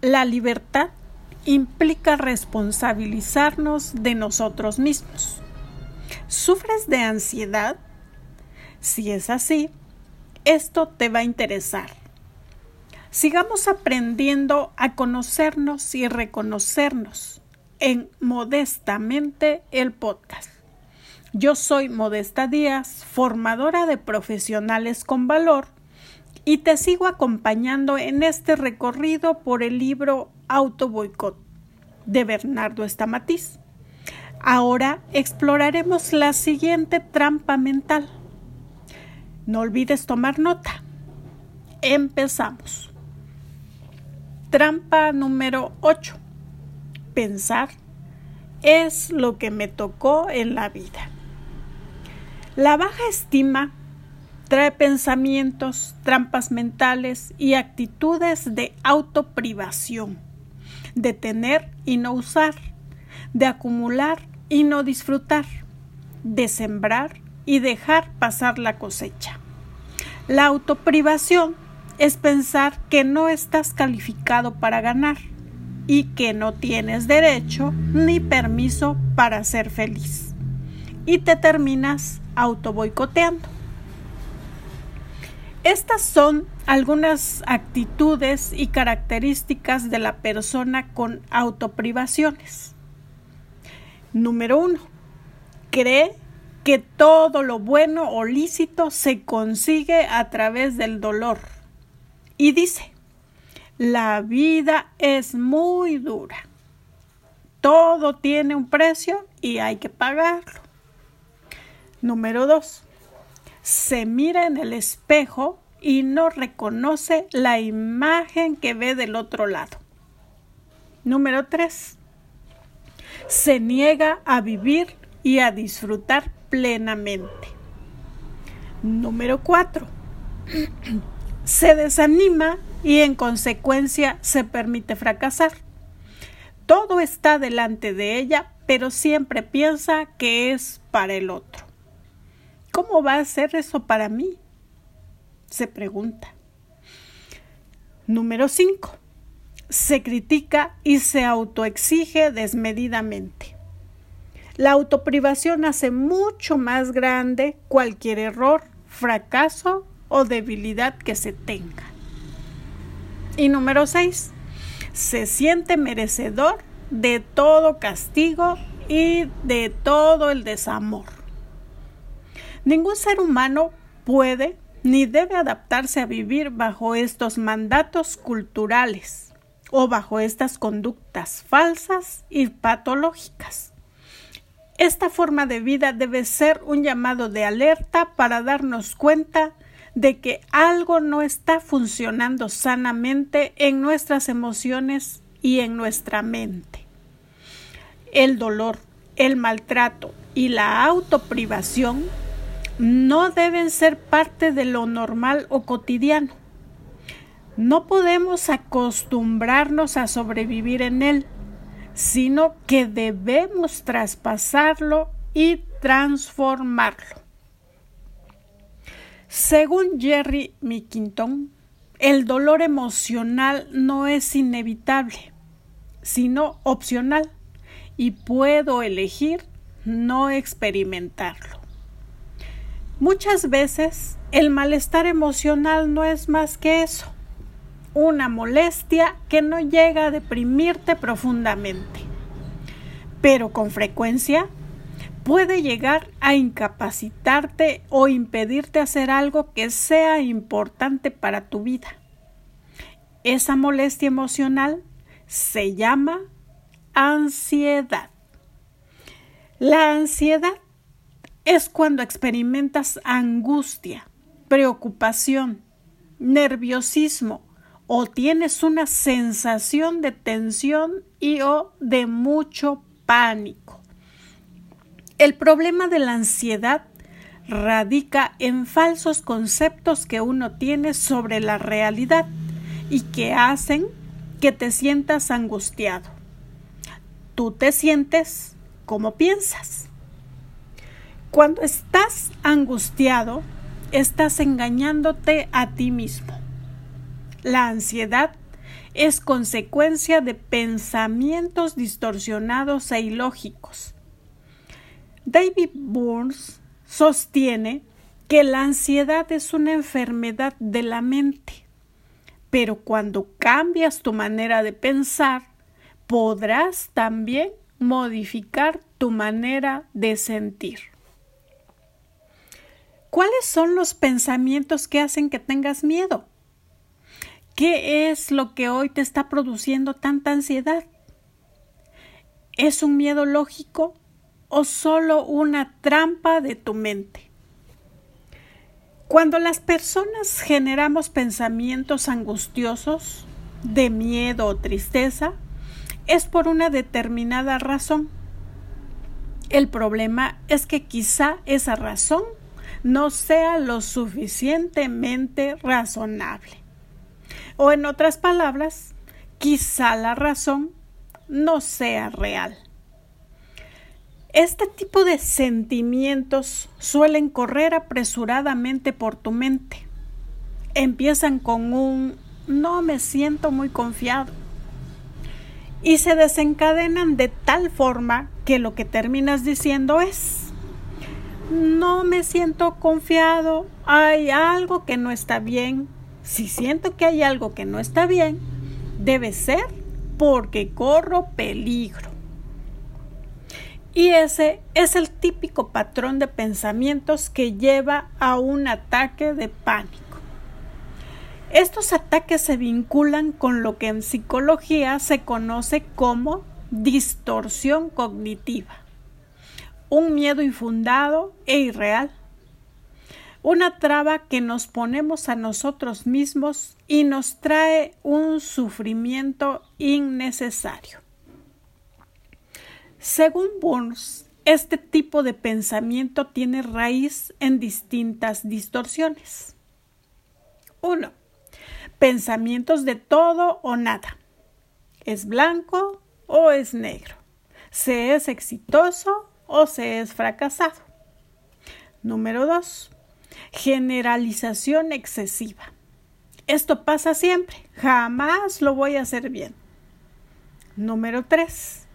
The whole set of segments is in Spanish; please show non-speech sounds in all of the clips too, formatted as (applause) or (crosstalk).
La libertad implica responsabilizarnos de nosotros mismos. ¿Sufres de ansiedad? Si es así, esto te va a interesar. Sigamos aprendiendo a conocernos y reconocernos en Modestamente el podcast. Yo soy Modesta Díaz, formadora de profesionales con valor y te sigo acompañando en este recorrido por el libro Auto Boicot de Bernardo Estamatiz. Ahora exploraremos la siguiente trampa mental. No olvides tomar nota. Empezamos. Trampa número 8. Pensar es lo que me tocó en la vida. La baja estima trae pensamientos, trampas mentales y actitudes de autoprivación, de tener y no usar, de acumular y no disfrutar, de sembrar y dejar pasar la cosecha. La autoprivación es pensar que no estás calificado para ganar y que no tienes derecho ni permiso para ser feliz. Y te terminas autoboicoteando. Estas son algunas actitudes y características de la persona con autoprivaciones. Número uno, cree que todo lo bueno o lícito se consigue a través del dolor. Y dice, la vida es muy dura. Todo tiene un precio y hay que pagarlo. Número dos, se mira en el espejo y no reconoce la imagen que ve del otro lado. Número 3. Se niega a vivir y a disfrutar plenamente. Número 4. (clears throat) Se desanima y en consecuencia se permite fracasar. Todo está delante de ella, pero siempre piensa que es para el otro. ¿Cómo va a ser eso para mí? Se pregunta. Número 5. Se critica y se autoexige desmedidamente. La autoprivación hace mucho más grande cualquier error, fracaso o debilidad que se tenga. Y número 6. Se siente merecedor de todo castigo y de todo el desamor. Ningún ser humano puede ni debe adaptarse a vivir bajo estos mandatos culturales o bajo estas conductas falsas y patológicas. Esta forma de vida debe ser un llamado de alerta para darnos cuenta de que algo no está funcionando sanamente en nuestras emociones y en nuestra mente. El dolor, el maltrato y la autoprivación no deben ser parte de lo normal o cotidiano. No podemos acostumbrarnos a sobrevivir en él, sino que debemos traspasarlo y transformarlo. Según Jerry Mickington, el dolor emocional no es inevitable, sino opcional, y puedo elegir no experimentarlo. Muchas veces el malestar emocional no es más que eso, una molestia que no llega a deprimirte profundamente, pero con frecuencia puede llegar a incapacitarte o impedirte hacer algo que sea importante para tu vida. Esa molestia emocional se llama ansiedad. La ansiedad es cuando experimentas angustia, preocupación, nerviosismo o tienes una sensación de tensión y o de mucho pánico. El problema de la ansiedad radica en falsos conceptos que uno tiene sobre la realidad y que hacen que te sientas angustiado. Tú te sientes como piensas. Cuando estás angustiado, estás engañándote a ti mismo. La ansiedad es consecuencia de pensamientos distorsionados e ilógicos. David Burns sostiene que la ansiedad es una enfermedad de la mente, pero cuando cambias tu manera de pensar, podrás también modificar tu manera de sentir. ¿Cuáles son los pensamientos que hacen que tengas miedo? ¿Qué es lo que hoy te está produciendo tanta ansiedad? ¿Es un miedo lógico o solo una trampa de tu mente? Cuando las personas generamos pensamientos angustiosos, de miedo o tristeza, es por una determinada razón. El problema es que quizá esa razón no sea lo suficientemente razonable. O en otras palabras, quizá la razón no sea real. Este tipo de sentimientos suelen correr apresuradamente por tu mente. Empiezan con un no me siento muy confiado y se desencadenan de tal forma que lo que terminas diciendo es no me siento confiado, hay algo que no está bien, si siento que hay algo que no está bien, debe ser porque corro peligro. Y ese es el típico patrón de pensamientos que lleva a un ataque de pánico. Estos ataques se vinculan con lo que en psicología se conoce como distorsión cognitiva, un miedo infundado e irreal una traba que nos ponemos a nosotros mismos y nos trae un sufrimiento innecesario. Según Burns, este tipo de pensamiento tiene raíz en distintas distorsiones. 1. Pensamientos de todo o nada. ¿Es blanco o es negro? ¿Se es exitoso o se es fracasado? Número 2 Generalización excesiva. Esto pasa siempre. Jamás lo voy a hacer bien. Número 3.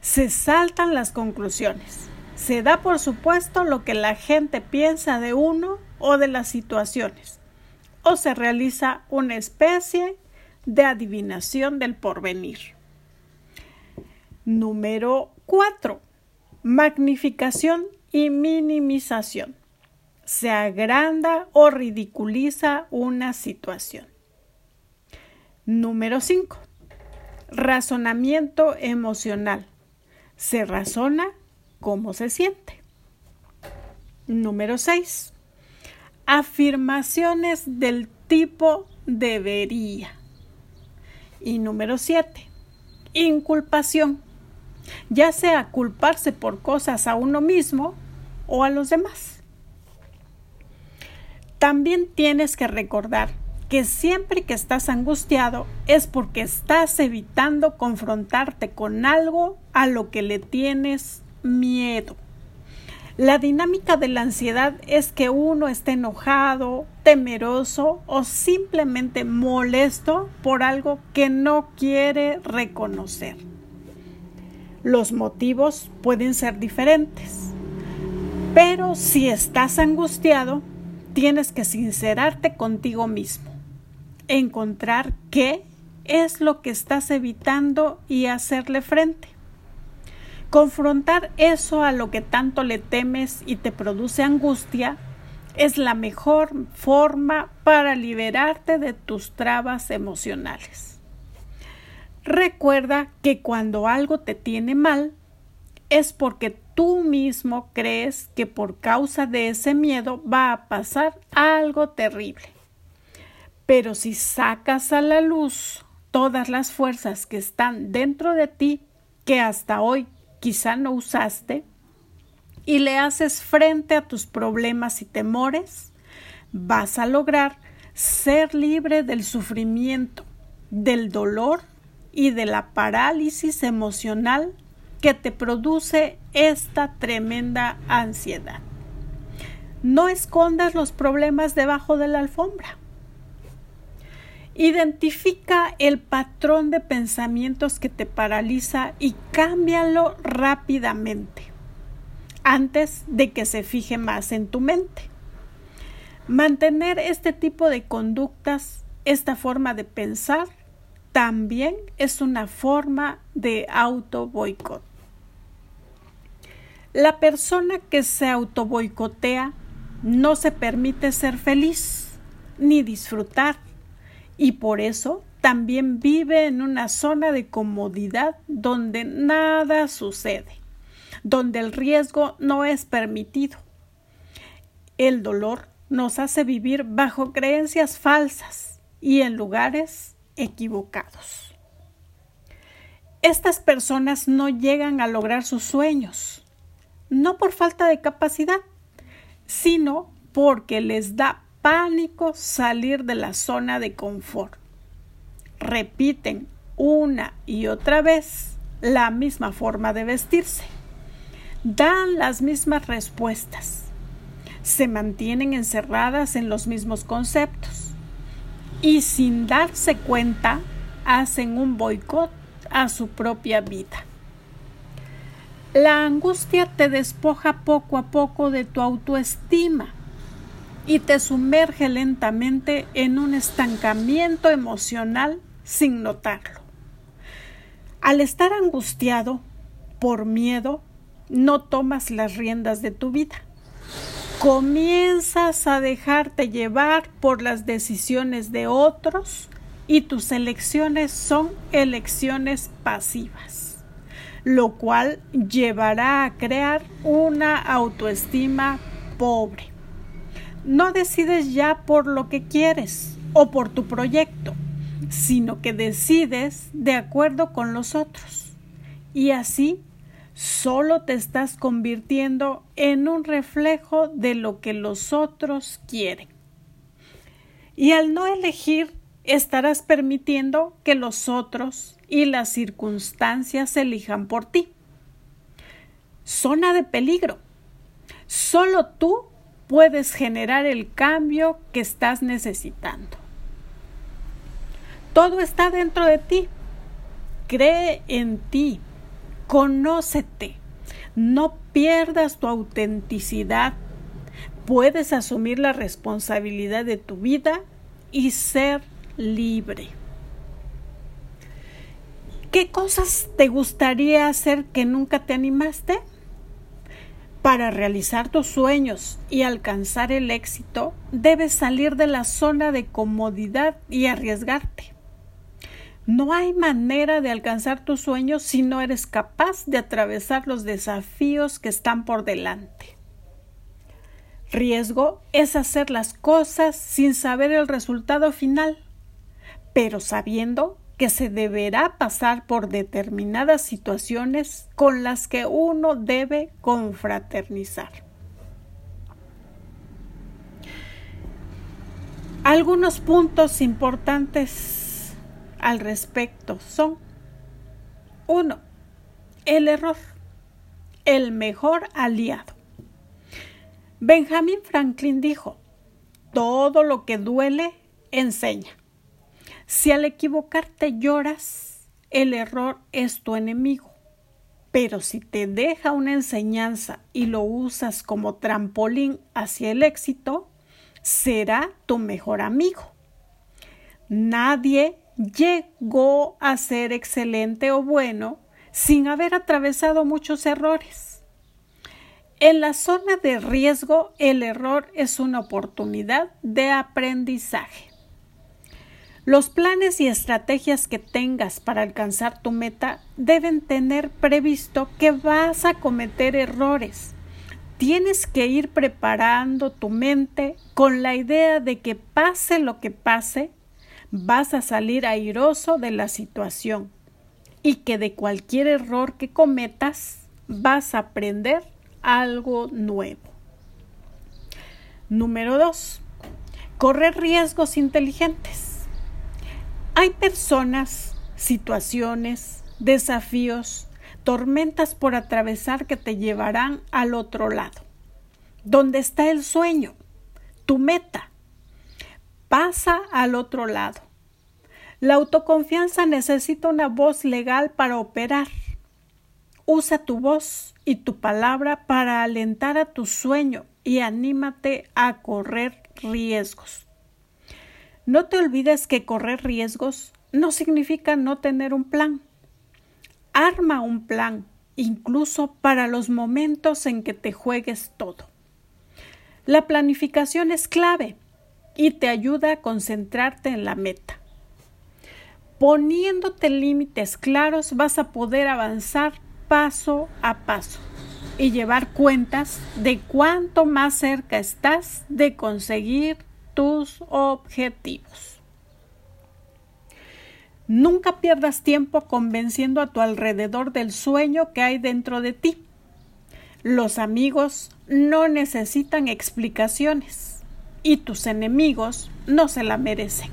Se saltan las conclusiones. Se da por supuesto lo que la gente piensa de uno o de las situaciones. O se realiza una especie de adivinación del porvenir. Número 4. Magnificación y minimización se agranda o ridiculiza una situación. Número 5. Razonamiento emocional. Se razona cómo se siente. Número 6. Afirmaciones del tipo debería. Y número 7. Inculpación. Ya sea culparse por cosas a uno mismo o a los demás. También tienes que recordar que siempre que estás angustiado es porque estás evitando confrontarte con algo a lo que le tienes miedo. La dinámica de la ansiedad es que uno esté enojado, temeroso o simplemente molesto por algo que no quiere reconocer. Los motivos pueden ser diferentes, pero si estás angustiado, tienes que sincerarte contigo mismo, encontrar qué es lo que estás evitando y hacerle frente. Confrontar eso a lo que tanto le temes y te produce angustia es la mejor forma para liberarte de tus trabas emocionales. Recuerda que cuando algo te tiene mal es porque tú mismo crees que por causa de ese miedo va a pasar algo terrible. Pero si sacas a la luz todas las fuerzas que están dentro de ti, que hasta hoy quizá no usaste, y le haces frente a tus problemas y temores, vas a lograr ser libre del sufrimiento, del dolor y de la parálisis emocional que te produce esta tremenda ansiedad. No escondas los problemas debajo de la alfombra. Identifica el patrón de pensamientos que te paraliza y cámbialo rápidamente antes de que se fije más en tu mente. Mantener este tipo de conductas, esta forma de pensar, también es una forma de auto boicot. La persona que se auto boicotea no se permite ser feliz ni disfrutar y por eso también vive en una zona de comodidad donde nada sucede, donde el riesgo no es permitido. El dolor nos hace vivir bajo creencias falsas y en lugares equivocados. Estas personas no llegan a lograr sus sueños, no por falta de capacidad, sino porque les da pánico salir de la zona de confort. Repiten una y otra vez la misma forma de vestirse. Dan las mismas respuestas. Se mantienen encerradas en los mismos conceptos. Y sin darse cuenta, hacen un boicot a su propia vida. La angustia te despoja poco a poco de tu autoestima y te sumerge lentamente en un estancamiento emocional sin notarlo. Al estar angustiado por miedo, no tomas las riendas de tu vida. Comienzas a dejarte llevar por las decisiones de otros y tus elecciones son elecciones pasivas, lo cual llevará a crear una autoestima pobre no decides ya por lo que quieres o por tu proyecto, sino que decides de acuerdo con los otros. Y así solo te estás convirtiendo en un reflejo de lo que los otros quieren. Y al no elegir, estarás permitiendo que los otros y las circunstancias elijan por ti. Zona de peligro. Solo tú puedes generar el cambio que estás necesitando. Todo está dentro de ti. Cree en ti. Conócete. No pierdas tu autenticidad. Puedes asumir la responsabilidad de tu vida y ser libre. ¿Qué cosas te gustaría hacer que nunca te animaste? Para realizar tus sueños y alcanzar el éxito, debes salir de la zona de comodidad y arriesgarte. No hay manera de alcanzar tus sueños si no eres capaz de atravesar los desafíos que están por delante. Riesgo es hacer las cosas sin saber el resultado final, pero sabiendo que se deberá pasar por determinadas situaciones con las que uno debe confraternizar. Algunos puntos importantes al respecto son 1. El error, el mejor aliado. Benjamin Franklin dijo, todo lo que duele enseña. Si al equivocarte lloras, el error es tu enemigo. Pero si te deja una enseñanza y lo usas como trampolín hacia el éxito, será tu mejor amigo. Nadie llegó a ser excelente o bueno sin haber atravesado muchos errores. En la zona de riesgo, el error es una oportunidad de aprendizaje. Los planes y estrategias que tengas para alcanzar tu meta deben tener previsto que vas a cometer errores. Tienes que ir preparando tu mente con la idea de que pase lo que pase, vas a salir airoso de la situación y que de cualquier error que cometas vas a aprender algo nuevo. Número 2. Correr riesgos inteligentes. Hay personas, situaciones, desafíos, tormentas por atravesar que te llevarán al otro lado, donde está el sueño, tu meta. Pasa al otro lado. La autoconfianza necesita una voz legal para operar. Usa tu voz y tu palabra para alentar a tu sueño y anímate a correr riesgos. No te olvides que correr riesgos no significa no tener un plan. Arma un plan, incluso para los momentos en que te juegues todo. La planificación es clave y te ayuda a concentrarte en la meta. Poniéndote límites claros vas a poder avanzar paso a paso y llevar cuentas de cuánto más cerca estás de conseguir tus objetivos. Nunca pierdas tiempo convenciendo a tu alrededor del sueño que hay dentro de ti. Los amigos no necesitan explicaciones y tus enemigos no se la merecen.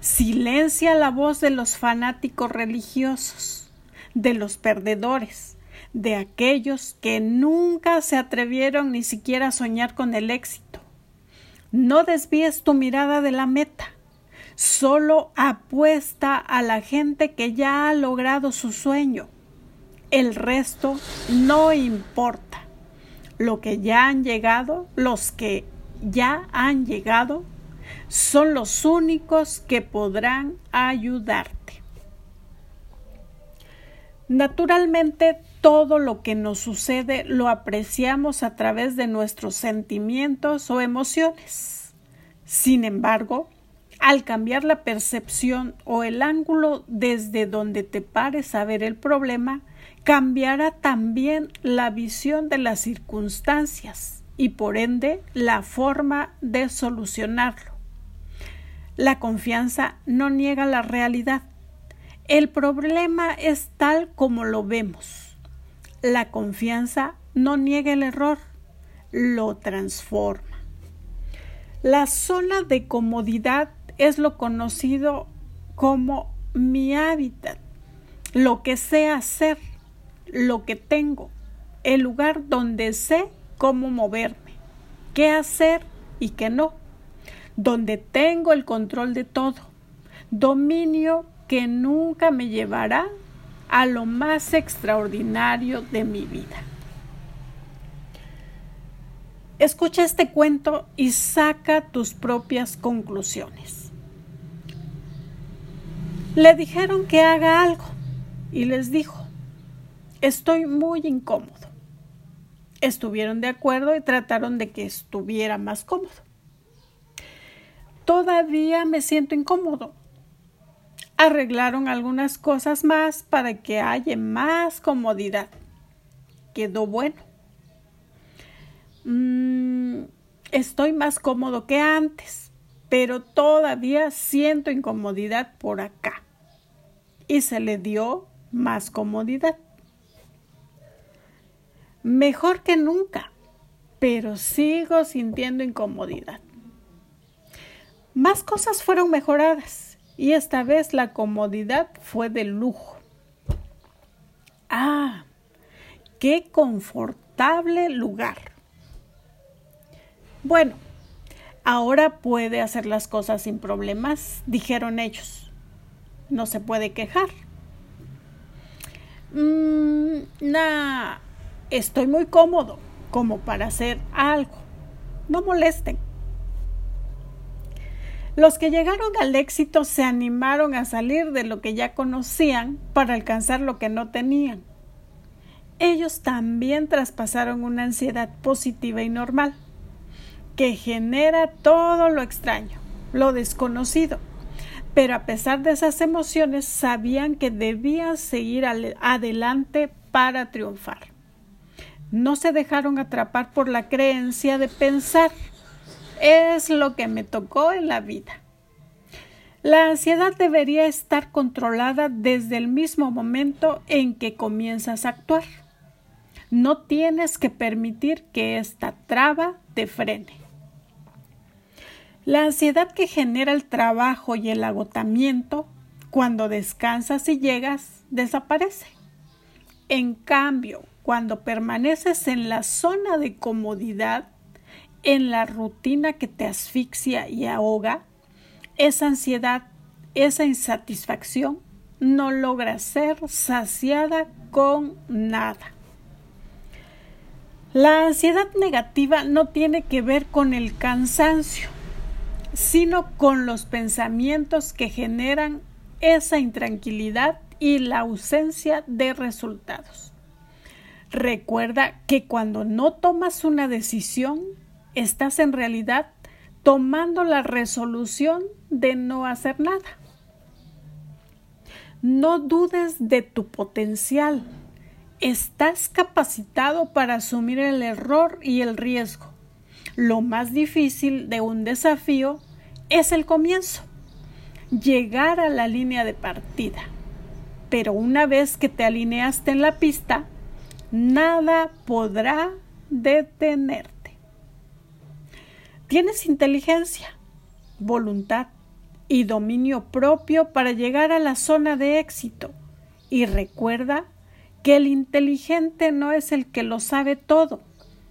Silencia la voz de los fanáticos religiosos, de los perdedores, de aquellos que nunca se atrevieron ni siquiera a soñar con el éxito. No desvíes tu mirada de la meta. Solo apuesta a la gente que ya ha logrado su sueño. El resto no importa. Lo que ya han llegado, los que ya han llegado, son los únicos que podrán ayudarte. Naturalmente, todo lo que nos sucede lo apreciamos a través de nuestros sentimientos o emociones. Sin embargo, al cambiar la percepción o el ángulo desde donde te pares a ver el problema, cambiará también la visión de las circunstancias y por ende la forma de solucionarlo. La confianza no niega la realidad, el problema es tal como lo vemos. La confianza no niega el error, lo transforma. La zona de comodidad es lo conocido como mi hábitat, lo que sé hacer, lo que tengo, el lugar donde sé cómo moverme, qué hacer y qué no, donde tengo el control de todo, dominio que nunca me llevará a lo más extraordinario de mi vida. Escucha este cuento y saca tus propias conclusiones. Le dijeron que haga algo y les dijo, estoy muy incómodo. Estuvieron de acuerdo y trataron de que estuviera más cómodo. Todavía me siento incómodo, arreglaron algunas cosas más para que haya más comodidad. Quedó bueno. Mm, estoy más cómodo que antes, pero todavía siento incomodidad por acá. Y se le dio más comodidad. Mejor que nunca, pero sigo sintiendo incomodidad. Más cosas fueron mejoradas y esta vez la comodidad fue de lujo. Ah, qué confortable lugar. Bueno, ahora puede hacer las cosas sin problemas, dijeron ellos. No se puede quejar. Mm, estoy muy cómodo como para hacer algo. No molesten. Los que llegaron al éxito se animaron a salir de lo que ya conocían para alcanzar lo que no tenían. Ellos también traspasaron una ansiedad positiva y normal, que genera todo lo extraño, lo desconocido. Pero a pesar de esas emociones, sabían que debían seguir adelante para triunfar. No se dejaron atrapar por la creencia de pensar es lo que me tocó en la vida. La ansiedad debería estar controlada desde el mismo momento en que comienzas a actuar. No tienes que permitir que esta traba te frene. La ansiedad que genera el trabajo y el agotamiento, cuando descansas y llegas, desaparece. En cambio, cuando permaneces en la zona de comodidad, en la rutina que te asfixia y ahoga, esa ansiedad esa insatisfacción no logra ser saciada con nada. La ansiedad negativa no tiene que ver con el cansancio, sino con los pensamientos que generan esa intranquilidad y la ausencia de resultados. Recuerda que cuando no tomas una decisión, estás en realidad tomando la resolución de no hacer nada. No dudes de tu potencial. Estás capacitado para asumir el error y el riesgo. Lo más difícil de un desafío es el comienzo, llegar a la línea de partida. Pero una vez que te alineaste en la pista, nada podrá detenerte. Tienes inteligencia, voluntad y dominio propio para llegar a la zona de éxito. Y recuerda que el inteligente no es el que lo sabe todo,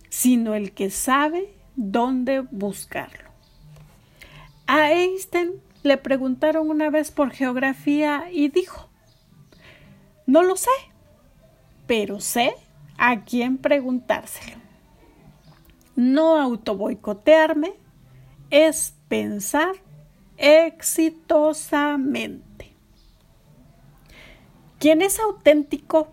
sino el que sabe dónde buscarlo. A Einstein le preguntaron una vez por geografía y dijo, no lo sé, pero sé a quién preguntárselo. No autoboicotearme es pensar exitosamente. Quien es auténtico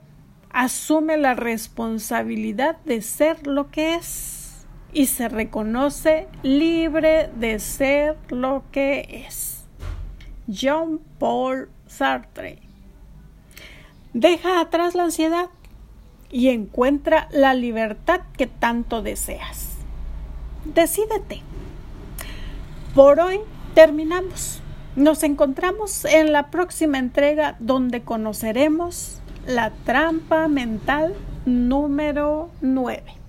asume la responsabilidad de ser lo que es y se reconoce libre de ser lo que es. John Paul Sartre. Deja atrás la ansiedad y encuentra la libertad que tanto deseas. Decídete. Por hoy terminamos. Nos encontramos en la próxima entrega donde conoceremos la trampa mental número 9.